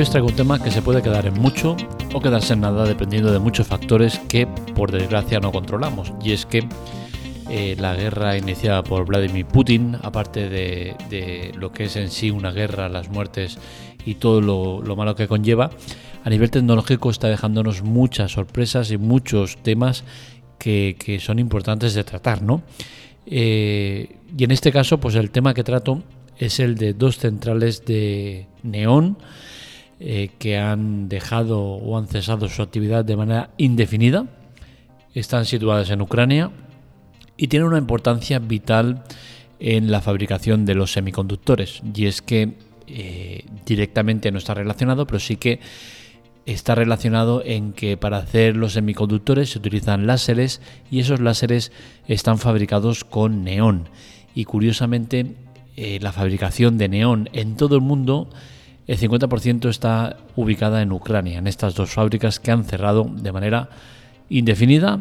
Hoy os traigo un tema que se puede quedar en mucho o quedarse en nada dependiendo de muchos factores que por desgracia no controlamos. Y es que eh, la guerra iniciada por Vladimir Putin, aparte de, lo que es en sí una guerra, las muertes y todo lo, malo que conlleva, a nivel tecnológico está dejándonos muchas sorpresas y muchos temas que, son importantes de tratar, ¿no? Eh, y en este caso, pues el tema que trato es el de dos centrales de neón eh, que han dejado o han cesado su actividad de manera indefinida. Están situadas en Ucrania y tienen una importancia vital en la fabricación de los semiconductores. Y es que eh, directamente no está relacionado, pero sí que está relacionado en que para hacer los semiconductores se utilizan láseres y esos láseres están fabricados con neón. Y curiosamente, eh, la fabricación de neón en todo el mundo, el 50% está ubicada en Ucrania, en estas dos fábricas que han cerrado de manera indefinida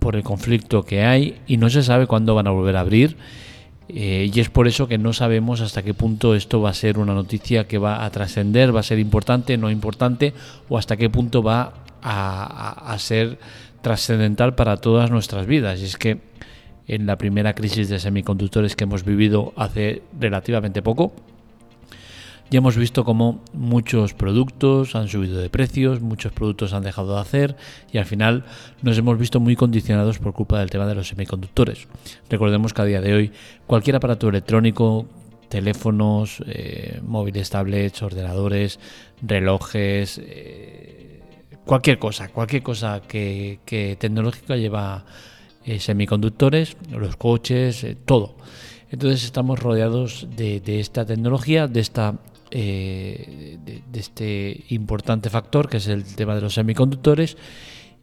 por el conflicto que hay y no se sabe cuándo van a volver a abrir. Eh, y es por eso que no sabemos hasta qué punto esto va a ser una noticia que va a trascender, va a ser importante, no importante, o hasta qué punto va a, ser trascendental para todas nuestras vidas. Y es que en la primera crisis de semiconductores que hemos vivido hace relativamente poco, ya hemos visto cómo muchos productos han subido de precios, muchos productos han dejado de hacer y al final nos hemos visto muy condicionados por culpa del tema de los semiconductores. Recordemos que a día de hoy cualquier aparato electrónico, teléfonos, eh, móviles, tablets, ordenadores, relojes, eh, cualquier cosa, cualquier cosa que, tecnológica lleva eh, semiconductores, los coches, todo. Entonces estamos rodeados de, de, esta tecnología, de esta eh, de, este importante factor que es el tema de los semiconductores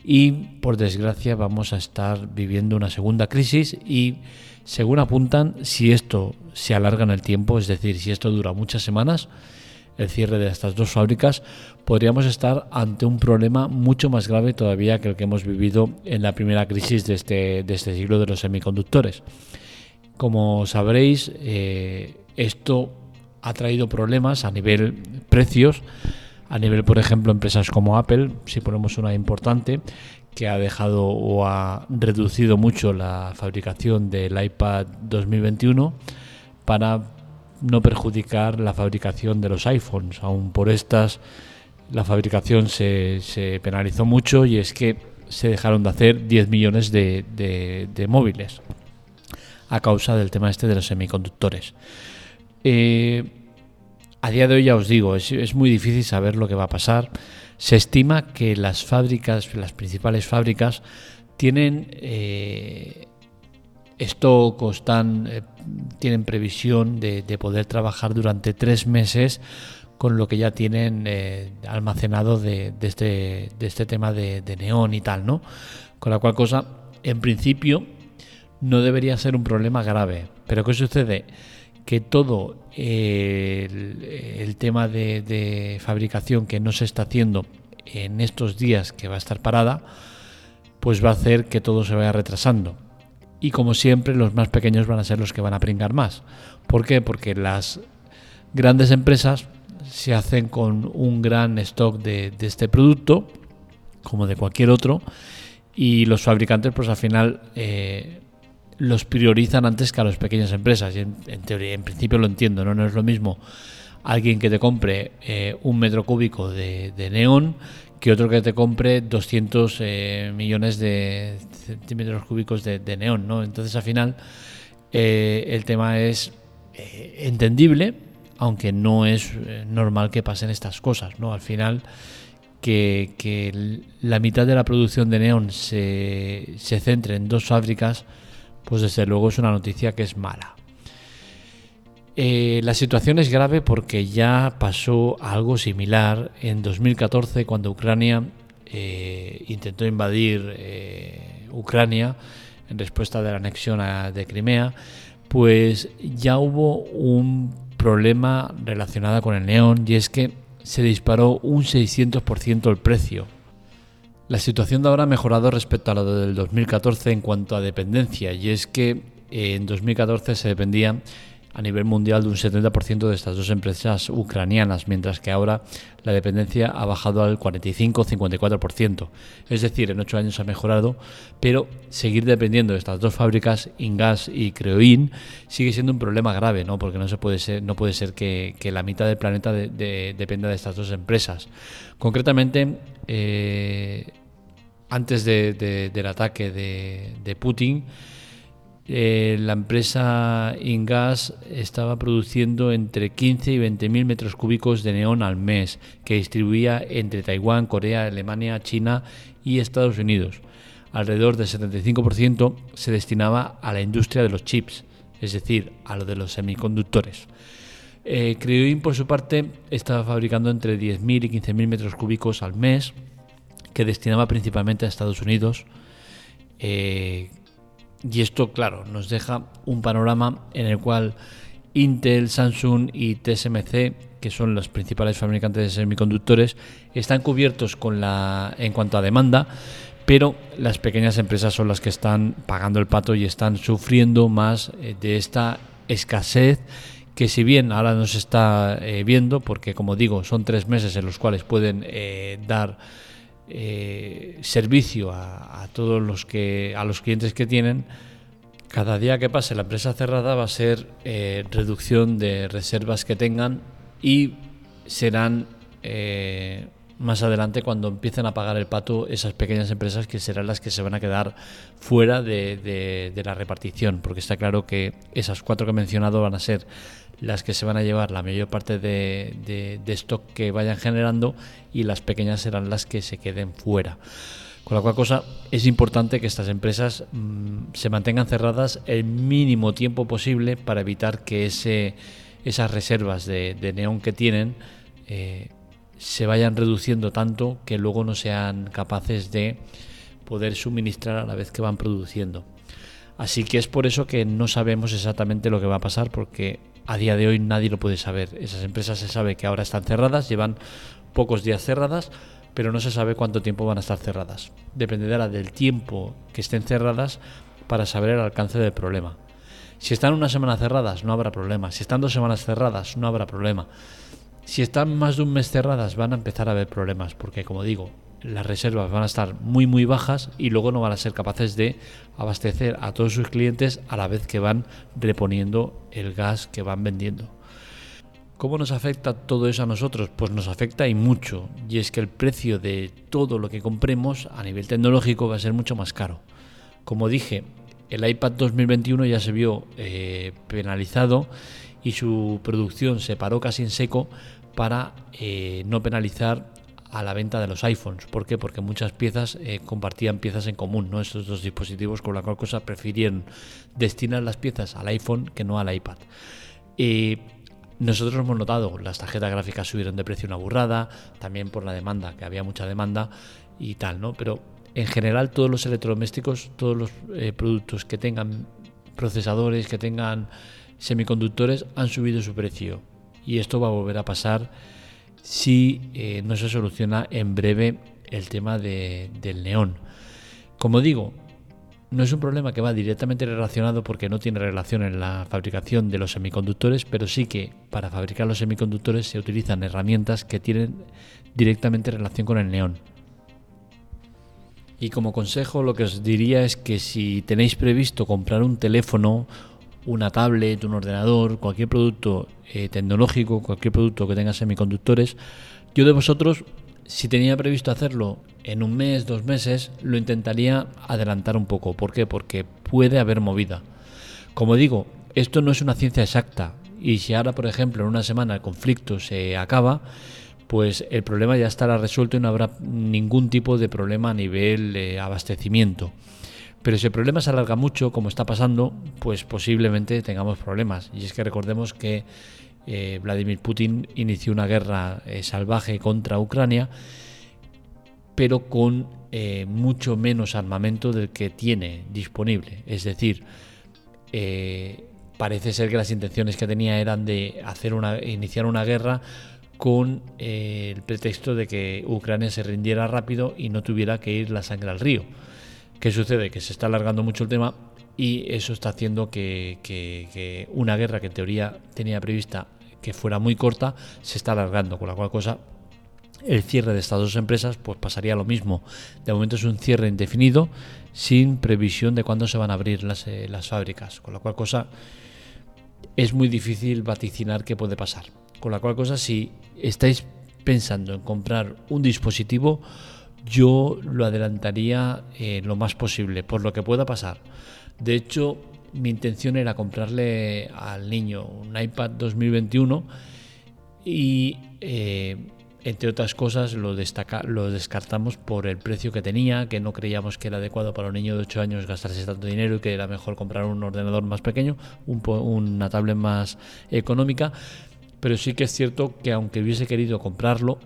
y por desgracia vamos a estar viviendo una segunda crisis y según apuntan si esto se alarga en el tiempo, es decir, si esto dura muchas semanas, el cierre de estas dos fábricas, podríamos estar ante un problema mucho más grave todavía que el que hemos vivido en la primera crisis de este, de este siglo de los semiconductores. Como sabréis, eh, esto ha traído problemas a nivel precios, a nivel, por ejemplo, empresas como Apple, si ponemos una importante, que ha dejado o ha reducido mucho la fabricación del iPad 2021 para no perjudicar la fabricación de los iPhones. Aún por estas, la fabricación se, penalizó mucho y es que se dejaron de hacer 10 millones de, de móviles a causa del tema este de los semiconductores. Eh, a día de hoy ya os digo, es, muy difícil saber lo que va a pasar. Se estima que las fábricas, las principales fábricas, tienen eh, stock o eh, tienen previsión de, poder trabajar durante tres meses con lo que ya tienen almacenado de, este, de, este, tema de, de, neón y tal, ¿no? Con la cual cosa, en principio, no debería ser un problema grave. Pero ¿qué sucede? Que todo el, tema de, fabricación que no se está haciendo en estos días que va a estar parada, pues va a hacer que todo se vaya retrasando. Y como siempre, los más pequeños van a ser los que van a pringar más. ¿Por qué? Porque las grandes empresas se hacen con un gran stock de, este producto, como de cualquier otro, y los fabricantes, pues al final, eh, los priorizan antes que a las pequeñas empresas. Y en, teoría, en principio lo entiendo, ¿no? No es lo mismo alguien que te compre eh, un metro cúbico de, neón que otro que te compre 200 eh, millones de centímetros cúbicos de, neón, ¿no? Entonces al final eh, el tema es entendible, aunque no es normal que pasen estas cosas, ¿no? Al final que, que la mitad de la producción de neón se, se centre en dos fábricas pues desde luego es una noticia que es mala. Eh, la situación es grave porque ya pasó algo similar en 2014 cuando Ucrania eh, intentó invadir eh, Ucrania en respuesta de la anexión de Crimea, pues ya hubo un problema relacionado con el neón y es que se disparó un 600% el precio la situación de ahora ha mejorado respecto a la del 2014 en cuanto a dependencia, y es que en 2014 se dependía a nivel mundial de un 70% de estas dos empresas ucranianas, mientras que ahora la dependencia ha bajado al 45-54%. Es decir, en ocho años ha mejorado, pero seguir dependiendo de estas dos fábricas, Ingas y Creoin, sigue siendo un problema grave, ¿no? porque no, se puede, ser, no puede ser que, la mitad del planeta dependa de estas dos empresas. Concretamente, eh, antes del ataque de Putin, eh, la empresa Ingas estaba produciendo entre 15 y 20 mil metros cúbicos de neón al mes, que distribuía entre Taiwán, Corea, Alemania, China y Estados Unidos. Alrededor del 75% se destinaba a la industria de los chips, es decir, a lo de los semiconductores. Eh, por su parte, estaba fabricando entre 10.000 y 15.000 metros cúbicos al mes, que destinaba principalmente a Estados Unidos, eh, y esto, claro, nos deja un panorama en el cual Intel, Samsung y TSMC, que son los principales fabricantes de semiconductores, están cubiertos con la, en cuanto a demanda, pero las pequeñas empresas son las que están pagando el pato y están sufriendo más eh, de esta escasez que si bien ahora no se está eh, viendo, porque como digo, son tres meses en los cuales pueden dar eh, servicio a, todos los que a los clientes que tienen cada día que pase la empresa cerrada va a ser eh, reducción de reservas que tengan y serán eh, más adelante cuando empiecen a pagar el pato esas pequeñas empresas que serán las que se van a quedar fuera de, de la repartición porque está claro que esas cuatro que he mencionado van a ser las que se van a llevar la mayor parte de, stock que vayan generando y las pequeñas serán las que se queden fuera. Con la cual cosa es importante que estas empresas mm, se mantengan cerradas el mínimo tiempo posible para evitar que ese, esas reservas de, neón que tienen eh, se vayan reduciendo tanto que luego no sean capaces de poder suministrar a la vez que van produciendo. Así que es por eso que no sabemos exactamente lo que va a pasar porque a día de hoy nadie lo puede saber. Esas empresas se sabe que ahora están cerradas, llevan pocos días cerradas, pero no se sabe cuánto tiempo van a estar cerradas. Dependerá del tiempo que estén cerradas para saber el alcance del problema. Si están una semana cerradas, no habrá problema. Si están dos semanas cerradas, no habrá problema. Si están más de un mes cerradas, van a empezar a haber problemas, porque como digo, las reservas van a estar muy muy bajas y luego no van a ser capaces de abastecer a todos sus clientes a la vez que van reponiendo el gas que van vendiendo. ¿Cómo nos afecta todo eso a nosotros? Pues nos afecta y mucho. Y es que el precio de todo lo que compremos a nivel tecnológico va a ser mucho más caro. Como dije, el iPad 2021 ya se vio eh, penalizado y su producción se paró casi en seco para eh, no penalizar a la venta de los iPhones. ¿Por qué? Porque muchas piezas eh, compartían piezas en común, ¿no? Estos dos dispositivos, con la cual cosa prefirieron destinar las piezas al iPhone que no al iPad. Y nosotros hemos notado, las tarjetas gráficas subieron de precio una burrada, también por la demanda, que había mucha demanda y tal, ¿no? Pero en general todos los electrodomésticos, todos los eh, productos que tengan procesadores, que tengan semiconductores, han subido su precio. Y esto va a volver a pasar si eh, no se soluciona en breve el tema del neón. Como digo, no es un problema que va directamente relacionado porque no tiene relación en la fabricación de los semiconductores, pero sí que para fabricar los semiconductores se utilizan herramientas que tienen directamente relación con el neón. Y como consejo lo que os diría es que si tenéis previsto comprar un teléfono una tablet, un ordenador, cualquier producto eh, tecnológico, cualquier producto que tenga semiconductores, yo de vosotros, si tenía previsto hacerlo en un mes, dos meses, lo intentaría adelantar un poco. ¿Por qué? Porque puede haber movida. Como digo, esto no es una ciencia exacta y si ahora, por ejemplo, en una semana el conflicto se acaba, pues el problema ya estará resuelto y no habrá ningún tipo de problema a nivel de abastecimiento. Pero si el problema se alarga mucho, como está pasando, pues posiblemente tengamos problemas. Y es que recordemos que eh, Vladimir Putin inició una guerra eh, salvaje contra Ucrania, pero con eh, mucho menos armamento del que tiene disponible. Es decir, parece ser que las intenciones que tenía eran de hacer una, iniciar una guerra con el pretexto de que Ucrania se rindiera rápido y no tuviera que ir la sangre al río. ¿Qué sucede? Que se está alargando mucho el tema y eso está haciendo que, una guerra que en teoría tenía prevista que fuera muy corta se está alargando, con la cual cosa el cierre de estas dos empresas pues pasaría lo mismo. De momento es un cierre indefinido sin previsión de cuándo se van a abrir las, eh, las fábricas, con la cual cosa es muy difícil vaticinar qué puede pasar. Con la cual cosa si estáis pensando en comprar un dispositivo, yo lo adelantaría eh, lo más posible, por lo que pueda pasar. De hecho, mi intención era comprarle al niño un iPad 2021 y, eh, entre otras cosas, lo, destaca, lo descartamos por el precio que tenía, que no creíamos que era adecuado para un niño de 8 años gastarse tanto dinero y que era mejor comprar un ordenador más pequeño, un, una tablet más económica. Pero sí que es cierto que aunque hubiese querido comprarlo,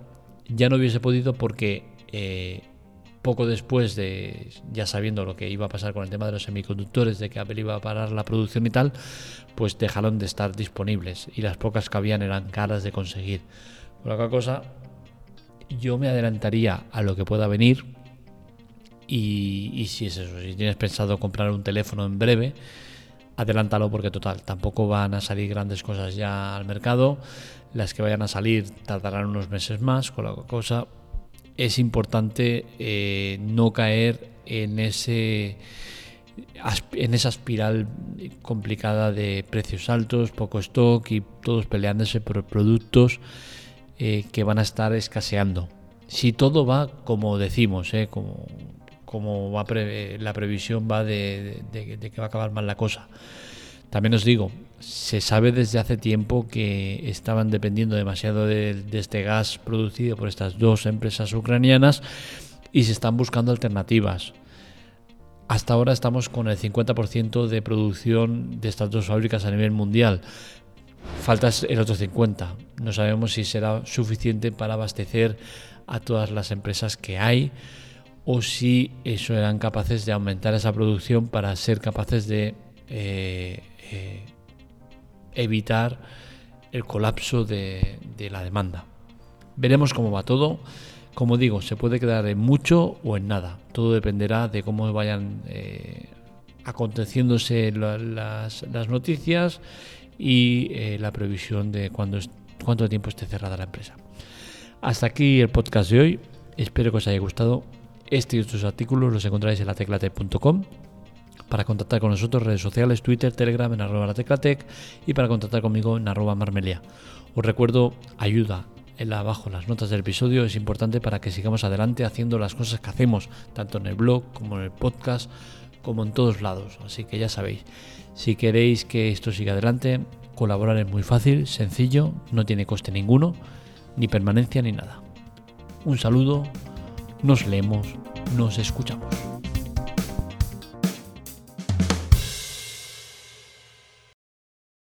ya no hubiese podido porque eh, poco después de, ya sabiendo lo que iba a pasar con el tema de los semiconductores, de que Apple iba a parar la producción y tal, pues dejaron de estar disponibles y las pocas que habían eran caras de conseguir. Por otra cosa, yo me adelantaría a lo que pueda venir y, si es eso, si tienes pensado comprar un teléfono en breve, adelántalo porque total, tampoco van a salir grandes cosas ya al mercado, las que vayan a salir tardarán unos meses más, con la cosa es importante eh, no caer en ese en esa espiral complicada de precios altos, poco stock y todos peleándose por productos eh, que van a estar escaseando. Si todo va como decimos, eh, como, como va la previsión va de, de que va a acabar mal la cosa. También os digo, se sabe desde hace tiempo que estaban dependiendo demasiado de, este gas producido por estas dos empresas ucranianas y se están buscando alternativas. Hasta ahora estamos con el 50% de producción de estas dos fábricas a nivel mundial. Falta el otro 50%. No sabemos si será suficiente para abastecer a todas las empresas que hay o si eso eran capaces de aumentar esa producción para ser capaces de eh, eh, evitar el colapso de, la demanda. Veremos cómo va todo. Como digo, se puede quedar en mucho o en nada. Todo dependerá de cómo vayan eh, aconteciéndose las, noticias y eh, la previsión de cuánto tiempo esté cerrada la empresa. Hasta aquí el podcast de hoy. Espero que os haya gustado. Este y otros artículos los encontráis en la teclate.com para contactar con nosotros, redes sociales, Twitter, Telegram, en arroba la teclatec y para contactar conmigo en arroba marmelia. Os recuerdo, ayuda en abajo las notas del episodio es importante para que sigamos adelante haciendo las cosas que hacemos, tanto en el blog como en el podcast, como en todos lados. Así que ya sabéis, si queréis que esto siga adelante, colaborar es muy fácil, sencillo, no tiene coste ninguno, ni permanencia ni nada. Un saludo, nos leemos, nos escuchamos.